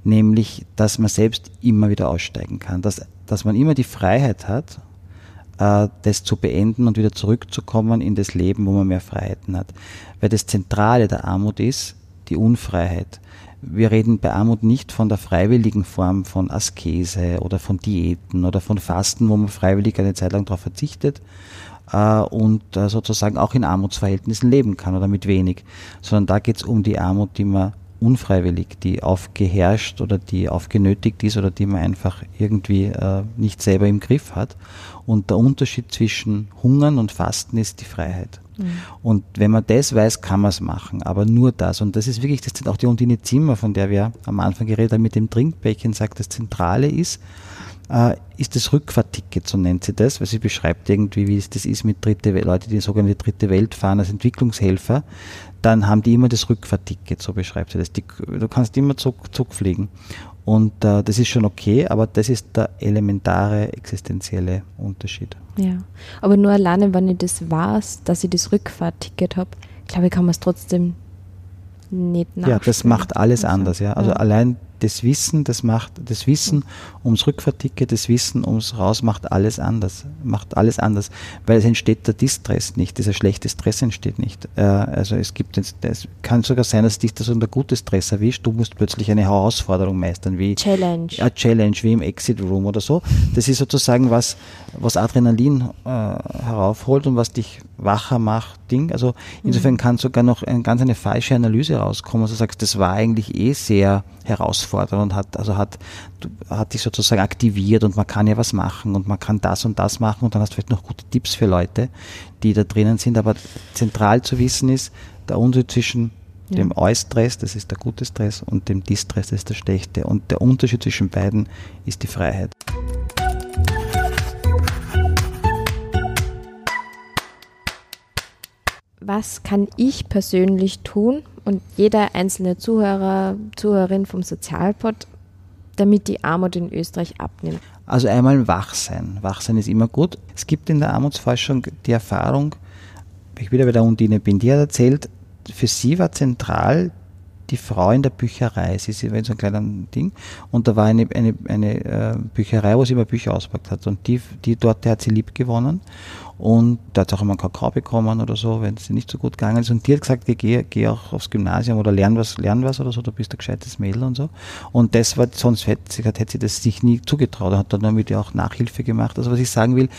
nämlich, dass man selbst immer wieder aussteigen kann, dass dass man immer die Freiheit hat, äh, das zu beenden und wieder zurückzukommen in das Leben, wo man mehr Freiheiten hat. Weil das Zentrale der Armut ist die Unfreiheit. Wir reden bei Armut nicht von der freiwilligen Form von Askese oder von Diäten oder von Fasten, wo man freiwillig eine Zeit lang darauf verzichtet äh, und äh, sozusagen auch in Armutsverhältnissen leben kann oder mit wenig, sondern da geht es um die Armut, die man unfreiwillig, die aufgeherrscht oder die aufgenötigt ist oder die man einfach irgendwie äh, nicht selber im Griff hat. Und der Unterschied zwischen Hungern und Fasten ist die Freiheit. Mhm. Und wenn man das weiß, kann man es machen, aber nur das. Und das ist wirklich, das sind auch die Undine Zimmer, von der wir am Anfang geredet haben, mit dem Trinkbäckchen sagt, das Zentrale ist, äh, ist das Rückfahrticket, so nennt sie das, weil sie beschreibt irgendwie, wie es das ist mit dritte Leute, die sogenannte dritte Welt fahren als Entwicklungshelfer, dann haben die immer das Rückfahrticket, so beschreibt sie das. Die, du kannst immer Zug, Zug fliegen. Und äh, das ist schon okay, aber das ist der elementare existenzielle Unterschied. Ja, aber nur alleine, wenn ich das weiß, dass ich das Rückfahrticket habe, glaube ich, kann man es trotzdem nicht nachspielen. Ja, das macht alles also, anders, ja. Also ja. allein das Wissen, das macht das Wissen ums Rückfahrticket, das Wissen ums Raus macht alles anders, macht alles anders, weil es entsteht der Distress nicht, dieser schlechte Stress entsteht nicht. Äh, also es gibt, es kann sogar sein, dass dich das unter gutes Stress erwischt. Du musst plötzlich eine Herausforderung meistern, wie Challenge, ja, Challenge, wie im Exit Room oder so. Das ist sozusagen was, was Adrenalin äh, heraufholt und was dich wacher macht, Ding. Also insofern mhm. kann sogar noch ein, ganz eine falsche Analyse rauskommen. Also du sagst, das war eigentlich eh sehr herausfordernd und hat, also hat, hat dich sozusagen aktiviert und man kann ja was machen und man kann das und das machen und dann hast du vielleicht noch gute Tipps für Leute, die da drinnen sind. Aber zentral zu wissen ist, der Unterschied zwischen ja. dem Eustress, das ist der gute Stress, und dem Distress, das ist der schlechte. Und der Unterschied zwischen beiden ist die Freiheit. Was kann ich persönlich tun und jeder einzelne Zuhörer, Zuhörerin vom Sozialpod, damit die Armut in Österreich abnimmt? Also einmal wach sein. Wach sein ist immer gut. Es gibt in der Armutsforschung die Erfahrung, ich wieder bei der Undine Bindier erzählt, für sie war zentral die Frau in der Bücherei. Sie war in so einem kleinen Ding und da war eine, eine, eine äh, Bücherei, wo sie immer Bücher ausgepackt hat und die, die dort, der hat sie lieb gewonnen und da hat sie auch immer einen Kakao bekommen oder so, wenn es nicht so gut gegangen ist und die hat gesagt, geh, geh auch aufs Gymnasium oder lern was, lern was oder so, du bist ein gescheites Mädel und so und das war, sonst hätte sie, hätte sie das sich nie zugetraut, hat dann ja auch Nachhilfe gemacht. Also was ich sagen will,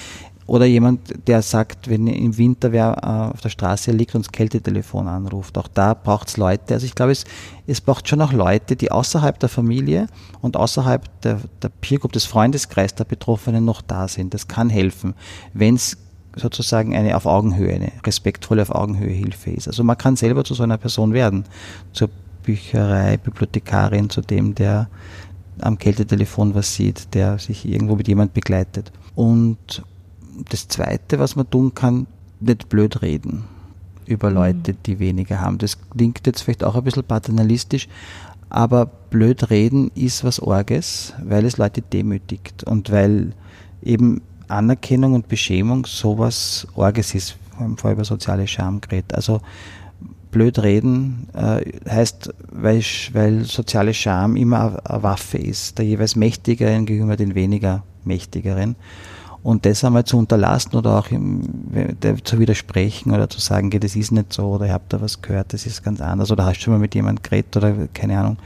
oder jemand, der sagt, wenn im Winter wer äh, auf der Straße liegt und das Kältetelefon anruft. Auch da braucht es Leute. Also ich glaube, es, es braucht schon auch Leute, die außerhalb der Familie und außerhalb der, der Peer Group, des Freundeskreises der Betroffenen noch da sind. Das kann helfen, wenn es sozusagen eine auf Augenhöhe, eine respektvolle auf Augenhöhe Hilfe ist. Also man kann selber zu so einer Person werden, zur Bücherei, Bibliothekarin, zu dem, der am Kältetelefon was sieht, der sich irgendwo mit jemand begleitet. Und das Zweite, was man tun kann, nicht blöd reden über Leute, mhm. die weniger haben. Das klingt jetzt vielleicht auch ein bisschen paternalistisch, aber blöd reden ist was Orges, weil es Leute demütigt und weil eben Anerkennung und Beschämung sowas Orges ist, vor allem über soziale Scham geredet. Also blöd reden äh, heißt, weil, weil soziale Scham immer eine Waffe ist, der jeweils Mächtigeren gegenüber den weniger Mächtigeren. Und das einmal zu unterlassen oder auch zu widersprechen oder zu sagen, das ist nicht so oder ihr habt da was gehört, das ist ganz anders oder hast schon mal mit jemandem geredet oder keine Ahnung.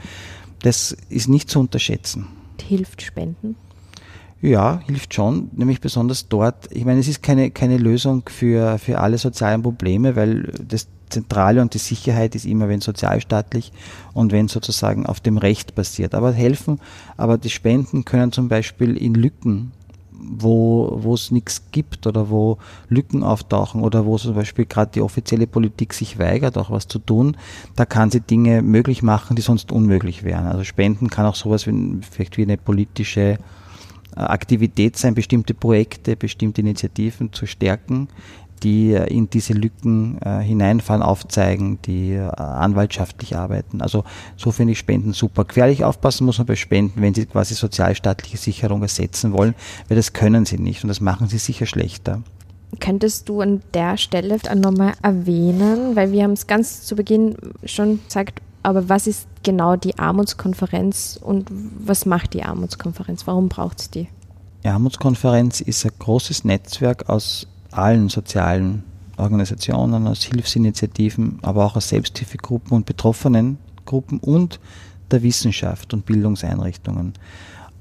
Das ist nicht zu unterschätzen. Hilft Spenden? Ja, hilft schon, nämlich besonders dort. Ich meine, es ist keine, keine Lösung für, für alle sozialen Probleme, weil das Zentrale und die Sicherheit ist immer, wenn sozialstaatlich und wenn sozusagen auf dem Recht basiert. Aber helfen, aber die Spenden können zum Beispiel in Lücken wo, es nichts gibt oder wo Lücken auftauchen oder wo zum Beispiel gerade die offizielle Politik sich weigert, auch was zu tun, da kann sie Dinge möglich machen, die sonst unmöglich wären. Also Spenden kann auch sowas wie, vielleicht wie eine politische äh, Aktivität sein, bestimmte Projekte, bestimmte Initiativen zu stärken, die äh, in diese Lücken äh, hineinfallen, aufzeigen, die äh, anwaltschaftlich arbeiten. Also so finde ich Spenden super. Gefährlich aufpassen muss man bei Spenden, wenn sie quasi sozialstaatliche Sicherung ersetzen wollen, weil das können sie nicht und das machen sie sicher schlechter. Könntest du an der Stelle nochmal erwähnen, weil wir haben es ganz zu Beginn schon gesagt, aber was ist genau die Armutskonferenz und was macht die Armutskonferenz? Warum braucht es die? Die Armutskonferenz ist ein großes Netzwerk aus allen sozialen Organisationen, aus Hilfsinitiativen, aber auch aus Selbsthilfegruppen und Betroffenengruppen und der Wissenschaft und Bildungseinrichtungen.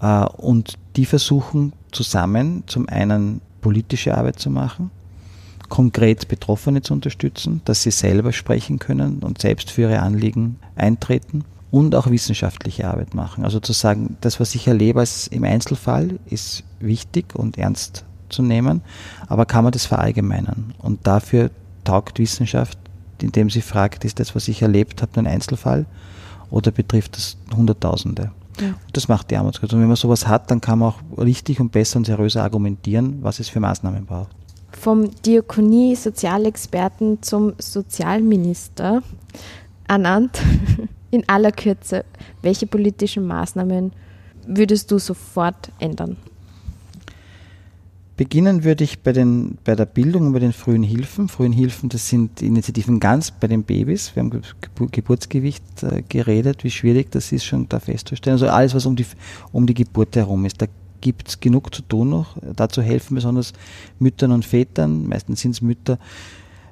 Äh, und die versuchen zusammen zum einen politische Arbeit zu machen, konkret Betroffene zu unterstützen, dass sie selber sprechen können und selbst für ihre Anliegen eintreten und auch wissenschaftliche Arbeit machen. Also zu sagen, das, was ich erlebe als im Einzelfall, ist wichtig und ernst zu nehmen, aber kann man das verallgemeinern? Und dafür taugt Wissenschaft, indem sie fragt, ist das, was ich erlebt habe, nur ein Einzelfall oder betrifft das Hunderttausende? Ja. Das macht die Armutsgrenze. Und wenn man sowas hat, dann kann man auch richtig und besser und seriöser argumentieren, was es für Maßnahmen braucht. Vom Diakonie-Sozialexperten zum Sozialminister ernannt. <laughs> In aller Kürze, welche politischen Maßnahmen würdest du sofort ändern? Beginnen würde ich bei, den, bei der Bildung und bei den frühen Hilfen. Frühen Hilfen, das sind Initiativen ganz bei den Babys. Wir haben Geburtsgewicht äh, geredet, wie schwierig das ist schon da festzustellen. Also alles, was um die, um die Geburt herum ist. Da gibt es genug zu tun noch. Dazu helfen besonders Müttern und Vätern, meistens sind es Mütter,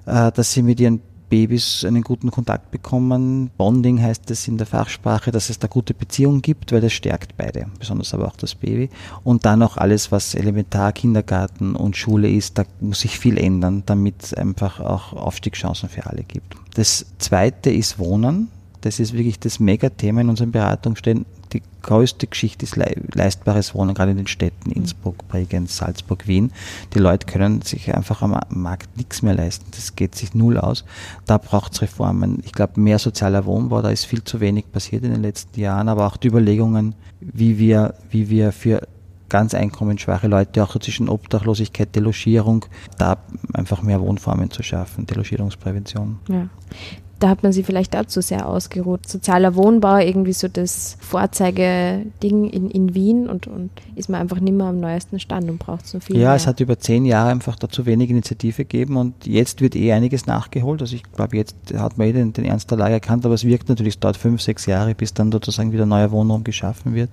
äh, dass sie mit ihren Babys einen guten Kontakt bekommen. Bonding heißt es in der Fachsprache, dass es da gute Beziehungen gibt, weil das stärkt beide, besonders aber auch das Baby. Und dann auch alles, was elementar Kindergarten und Schule ist, da muss sich viel ändern, damit es einfach auch Aufstiegschancen für alle gibt. Das zweite ist Wohnen. Das ist wirklich das Megathema in unseren Beratungsstellen die größte Geschichte ist leistbares Wohnen, gerade in den Städten Innsbruck, Bregenz, Salzburg, Wien. Die Leute können sich einfach am Markt nichts mehr leisten. Das geht sich null aus. Da braucht es Reformen. Ich glaube, mehr sozialer Wohnbau, da ist viel zu wenig passiert in den letzten Jahren, aber auch die Überlegungen, wie wir, wie wir für ganz einkommensschwache Leute, auch zwischen Obdachlosigkeit, Delogierung, da einfach mehr Wohnformen zu schaffen, Delogierungsprävention. Ja da hat man sie vielleicht dazu sehr ausgeruht. Sozialer Wohnbau, irgendwie so das Vorzeigeding in, in Wien und, und ist man einfach nicht mehr am neuesten Stand und braucht so viel. Ja, mehr. es hat über zehn Jahre einfach dazu wenig Initiative gegeben und jetzt wird eh einiges nachgeholt. Also ich glaube, jetzt hat man eh den, den Ernst der Lage erkannt, aber es wirkt natürlich, es dauert fünf, sechs Jahre, bis dann sozusagen wieder neuer Wohnraum geschaffen wird.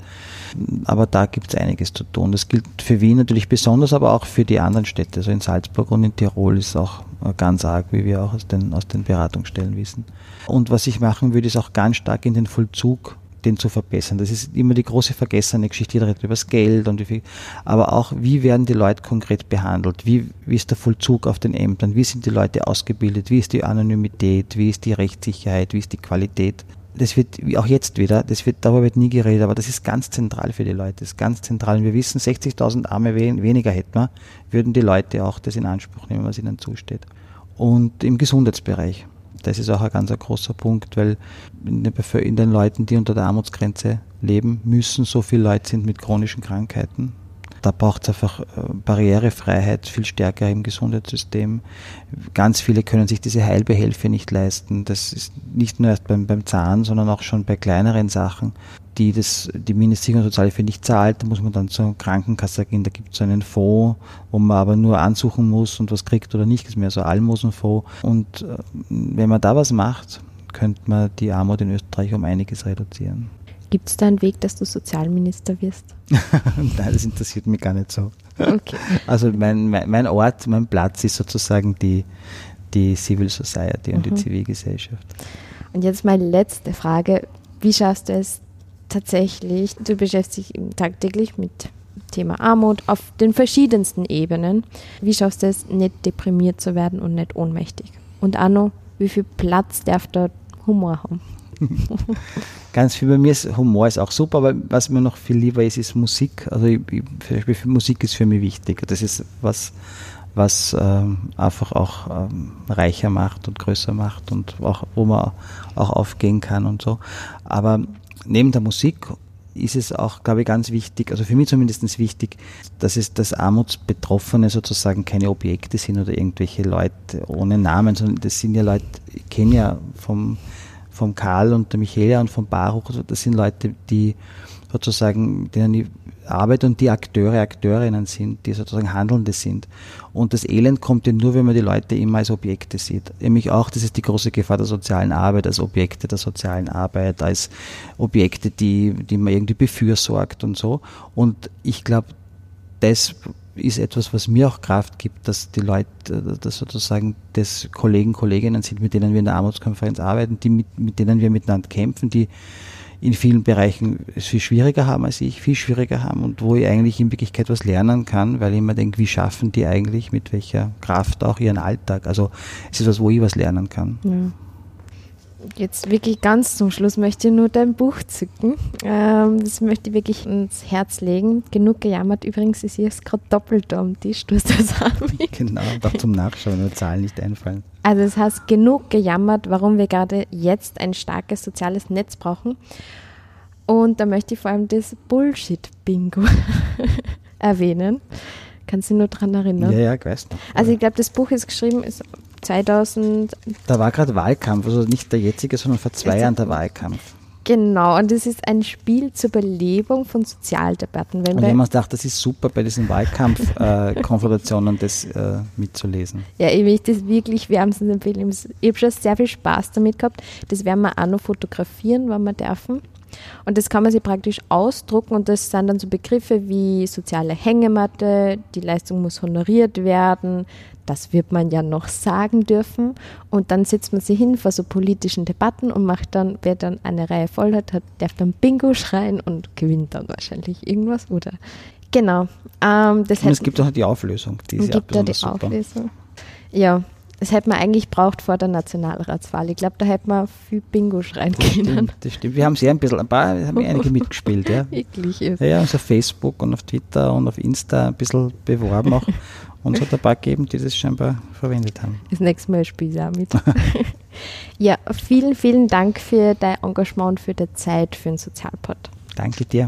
Aber da gibt es einiges zu tun. Das gilt für Wien natürlich besonders, aber auch für die anderen Städte. Also in Salzburg und in Tirol ist auch ganz arg, wie wir auch aus den, aus den Beratungsstellen wissen. Und was ich machen würde, ist auch ganz stark in den Vollzug den zu verbessern. Das ist immer die große vergessene Geschichte, jeder redet über das Geld und wie viel, aber auch, wie werden die Leute konkret behandelt? Wie, wie ist der Vollzug auf den Ämtern? Wie sind die Leute ausgebildet? Wie ist die Anonymität? Wie ist die Rechtssicherheit? Wie ist die Qualität? Das wird auch jetzt wieder, das wird, darüber wird nie geredet, aber das ist ganz zentral für die Leute. Das ist ganz zentral. Und wir wissen, 60.000 Arme weniger hätten wir, würden die Leute auch das in Anspruch nehmen, was ihnen zusteht. Und im Gesundheitsbereich das ist auch ein ganz großer Punkt, weil in den, Leuten, die unter der Armutsgrenze leben müssen, so viele Leute sind mit chronischen Krankheiten. Da braucht es einfach äh, Barrierefreiheit viel stärker im Gesundheitssystem. Ganz viele können sich diese Heilbehelfe nicht leisten. Das ist nicht nur erst beim, beim Zahn, sondern auch schon bei kleineren Sachen die das, die Mindestsicherung und Sozialhilfe nicht zahlt, da muss man dann zur Krankenkasse gehen, da gibt es einen Fonds, wo man aber nur ansuchen muss und was kriegt oder nicht, das ist mehr so Almosenfonds. Und äh, wenn man da was macht, könnte man die Armut in Österreich um einiges reduzieren. Gibt es da einen Weg, dass du Sozialminister wirst? <laughs> Nein, das interessiert mich gar nicht so. Okay. Also mein, mein, mein Ort, mein Platz ist sozusagen die, die Civil Society und mhm. die Zivilgesellschaft. Und jetzt meine letzte Frage. Wie schaffst du es, tatsächlich, du beschäftigst dich tagtäglich mit Thema Armut auf den verschiedensten Ebenen. Wie schaffst du es, nicht deprimiert zu werden und nicht ohnmächtig? Und Anno, wie viel Platz darf dort Humor haben? <laughs> Ganz viel bei mir ist Humor ist auch super, aber was mir noch viel lieber ist, ist Musik. Also ich, ich, Musik ist für mich wichtig. Das ist was, was ähm, einfach auch ähm, reicher macht und größer macht und auch, wo man auch aufgehen kann und so. Aber neben der Musik ist es auch, glaube ich, ganz wichtig, also für mich zumindest wichtig, dass es das Armutsbetroffene sozusagen keine Objekte sind oder irgendwelche Leute ohne Namen, sondern das sind ja Leute, ich kenne ja vom, vom Karl und der Michaela und vom Baruch, also das sind Leute, die sozusagen, denen ich arbeite und die Akteure, Akteurinnen sind, die sozusagen Handelnde sind. Und das Elend kommt ja nur, wenn man die Leute immer als Objekte sieht. Nämlich auch, das ist die große Gefahr der sozialen Arbeit, als Objekte der sozialen Arbeit, als Objekte, die, die man irgendwie befürsorgt und so. Und ich glaube, das ist etwas, was mir auch Kraft gibt, dass die Leute, dass sozusagen das Kollegen, Kolleginnen sind, mit denen wir in der Armutskonferenz arbeiten, die mit, mit denen wir miteinander kämpfen, die in vielen Bereichen es viel schwieriger haben als ich, viel schwieriger haben und wo ich eigentlich in Wirklichkeit was lernen kann, weil ich immer denke, wie schaffen die eigentlich, mit welcher Kraft auch ihren Alltag. Also es ist was, wo ich was lernen kann. Ja jetzt wirklich ganz zum Schluss möchte ich nur dein Buch zücken. Ähm, das möchte ich wirklich ins Herz legen. Genug gejammert. Übrigens ist es gerade doppelt am Tisch. Du hast das auch Genau, doch zum Nachschauen, wenn Zahlen nicht einfallen. Also es heißt genug gejammert, warum wir gerade jetzt ein starkes soziales Netz brauchen. Und da möchte ich vor allem das Bullshit-Bingo <laughs> erwähnen. Kannst du dich nur daran erinnern? Ja, ja, ich weiß noch. Also ich glaube, das Buch ist geschrieben, ist 2000. Da war gerade Wahlkampf, also nicht der jetzige, sondern vor zwei Jahren der Wahlkampf. Genau, und es ist ein Spiel zur Belebung von Sozialdebatten. Wenn und mir gedacht, das ist super bei diesen Wahlkampfkonfrontationen, äh, das äh, mitzulesen. Ja, ich möchte das wirklich wärmstens empfehlen. Ich habe schon sehr viel Spaß damit gehabt. Das werden wir auch noch fotografieren, wenn wir dürfen. Und das kann man sich praktisch ausdrucken und das sind dann so Begriffe wie soziale Hängematte, die Leistung muss honoriert werden, das wird man ja noch sagen dürfen. Und dann setzt man sich hin vor so politischen Debatten und macht dann, wer dann eine Reihe voll hat, hat darf dann Bingo schreien und gewinnt dann wahrscheinlich irgendwas, oder? Genau. Ähm, das und es gibt auch die Auflösung. Die ist gibt ja die super. Auflösung. Ja, das hätte man eigentlich braucht vor der Nationalratswahl. Ich glaube, da hätte man viel Bingo schreien das können. Stimmt, das stimmt. Wir haben sehr ein bisschen, ein paar, haben einige mitgespielt, ja. <laughs> Wirklich ist. Ja, also auf Facebook und auf Twitter und auf Insta ein bisschen beworben auch. <laughs> Und es hat ein paar gegeben, die das scheinbar verwendet haben. Das nächste Mal spiele ich auch mit. <laughs> ja, vielen, vielen Dank für dein Engagement und für die Zeit für den Sozialpod. Danke dir.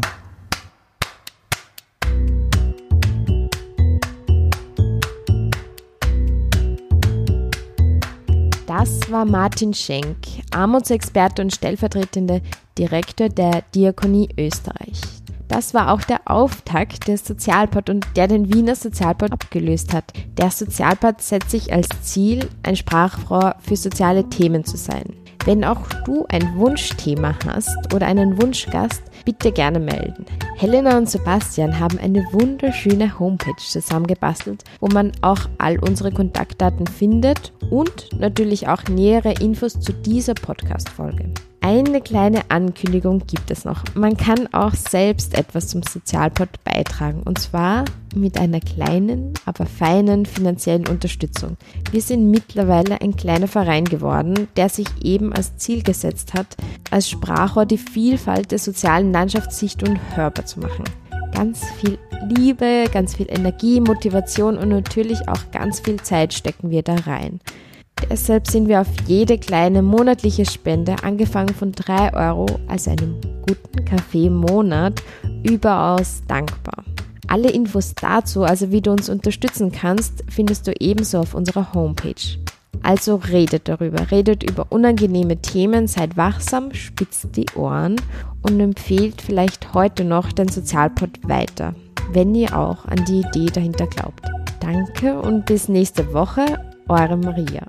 Das war Martin Schenk, Armutsexperte und stellvertretende Direktor der Diakonie Österreich. Das war auch der Auftakt des Sozialpod und der den Wiener Sozialpod abgelöst hat. Der Sozialpod setzt sich als Ziel, ein Sprachrohr für soziale Themen zu sein. Wenn auch du ein Wunschthema hast oder einen Wunschgast, bitte gerne melden. Helena und Sebastian haben eine wunderschöne Homepage zusammengebastelt, wo man auch all unsere Kontaktdaten findet und natürlich auch nähere Infos zu dieser Podcast-Folge. Eine kleine Ankündigung gibt es noch. Man kann auch selbst etwas zum Sozialpod beitragen und zwar mit einer kleinen, aber feinen finanziellen Unterstützung. Wir sind mittlerweile ein kleiner Verein geworden, der sich eben als Ziel gesetzt hat, als Sprachrohr die Vielfalt der sozialen Landschaft sichtbar und hörbar zu machen. Ganz viel Liebe, ganz viel Energie, Motivation und natürlich auch ganz viel Zeit stecken wir da rein. Deshalb sind wir auf jede kleine monatliche Spende, angefangen von 3 Euro, also einem guten Kaffee im Monat, überaus dankbar. Alle Infos dazu, also wie du uns unterstützen kannst, findest du ebenso auf unserer Homepage. Also redet darüber, redet über unangenehme Themen, seid wachsam, spitzt die Ohren und empfehlt vielleicht heute noch den Sozialpod weiter, wenn ihr auch an die Idee dahinter glaubt. Danke und bis nächste Woche, Eure Maria.